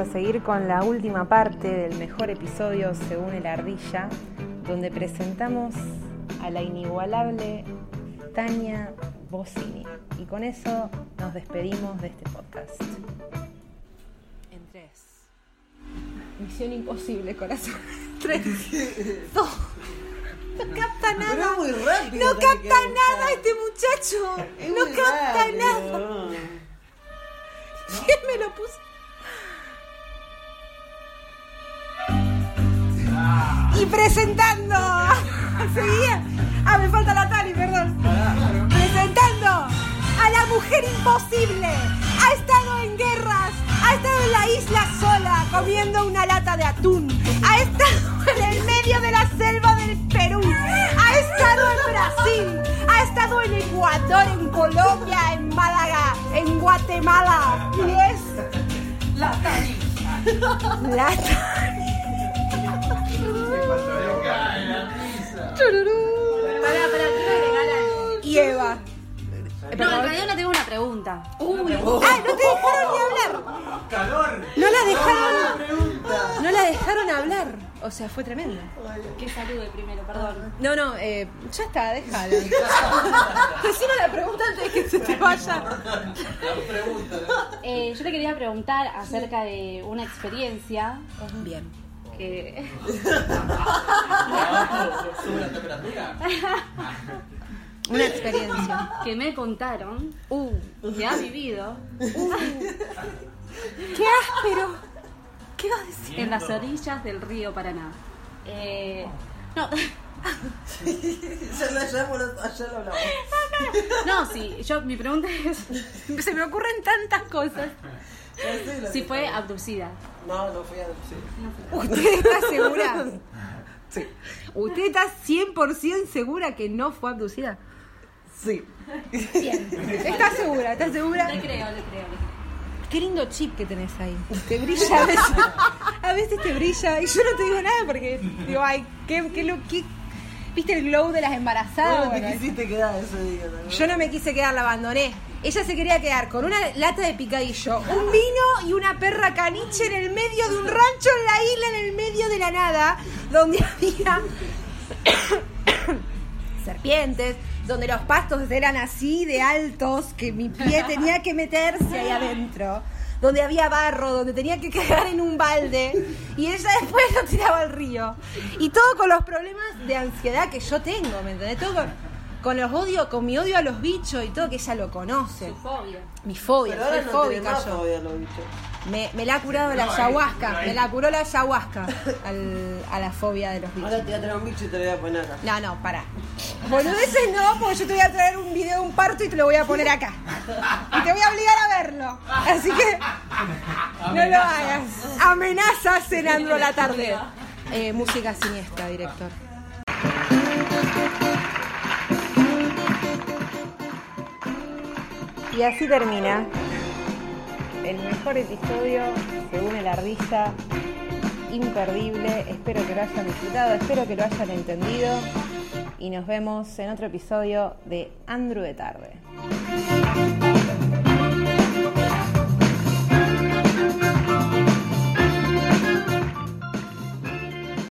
a seguir con la última parte del mejor episodio según el Ardilla, donde presentamos a la inigualable Tania Bocini. Y con eso nos despedimos de este podcast. En tres. Misión imposible, corazón. Tres. Dos. No capta nada. Pero es muy rápido, no capta nada este muchacho. Es no capta rápido. nada. ¿Quién me lo puso? Y presentando. Seguía. Ah, me falta la Tani, perdón. Presentando a la mujer imposible. Ha estado en guerras. Ha estado en la isla sola comiendo una lata de atún. Ha estado en el medio de la selva del Perú. Ha estado en Brasil. Ha estado en Ecuador, en Colombia, en Málaga, en Guatemala. Y es La Tani. la Tani. No, en realidad no tengo una pregunta. Uy, Ah, no te dejaron ni hablar. No la dejaron. No la dejaron hablar. O sea, fue tremendo. que salude primero, perdón. No, no, eh, ya está, déjala. Decime la pregunta antes de que se te vaya. Eh, yo te quería preguntar acerca de una experiencia Bien. que. ¿Sube la temperatura? Una experiencia. que me contaron Uh, que ha vivido qué áspero. ¿Qué vas a decir? en las orillas del río Paraná. Eh, no, Ya, la- ya, por- ya lo hablamos. no, sí, yo mi pregunta es Se me ocurren tantas cosas. Si fue abducida. No, no fui a. Sí. ¿Usted está segura? Sí. ¿Usted está 100% segura que no fue abducida? Sí. ¿Está segura? ¿Está segura? Le creo, le creo, le creo. Qué lindo chip que tenés ahí. Te brilla a veces. A veces te brilla. Y yo no te digo nada porque digo, ay, qué, qué, lo, qué- ¿Viste el glow de las embarazadas? ¿Cómo te Bueno, quisiste quedar ese día? ¿no? yo no me quise quedar, la abandoné. Ella se quería quedar con una lata de picadillo, un vino y una perra caniche en el medio de un rancho en la isla, en el medio de la nada, donde había serpientes, donde los pastos eran así de altos que mi pie tenía que meterse ahí adentro, donde había barro, donde tenía que cagar en un balde y ella después lo tiraba al río. Y todo con los problemas de ansiedad que yo tengo, ¿me entendés? Todo con, con los odio, con mi odio a los bichos y todo que ella lo conoce. Su fobia. Mi fobia, Pero soy ahora no tenés fóbica más yo. fobia, lo bicho. Me, me la ha curado la ayahuasca, me la curó la ayahuasca al- a la fobia de los bichos. Ahora te voy a traer un bicho y te lo voy a poner acá. No, no, para. Boludeces no, porque yo te voy a traer un video de un parto y te lo voy a poner acá. Y te voy a obligar a verlo. Así que no lo hagas. Amenazas cenando a la tarde. Eh, música siniestra, director. Y así termina el mejor episodio, según el ardilla, imperdible. Espero que lo hayan disfrutado, espero que lo hayan entendido. Y nos vemos en otro episodio de Andrew de Tarde.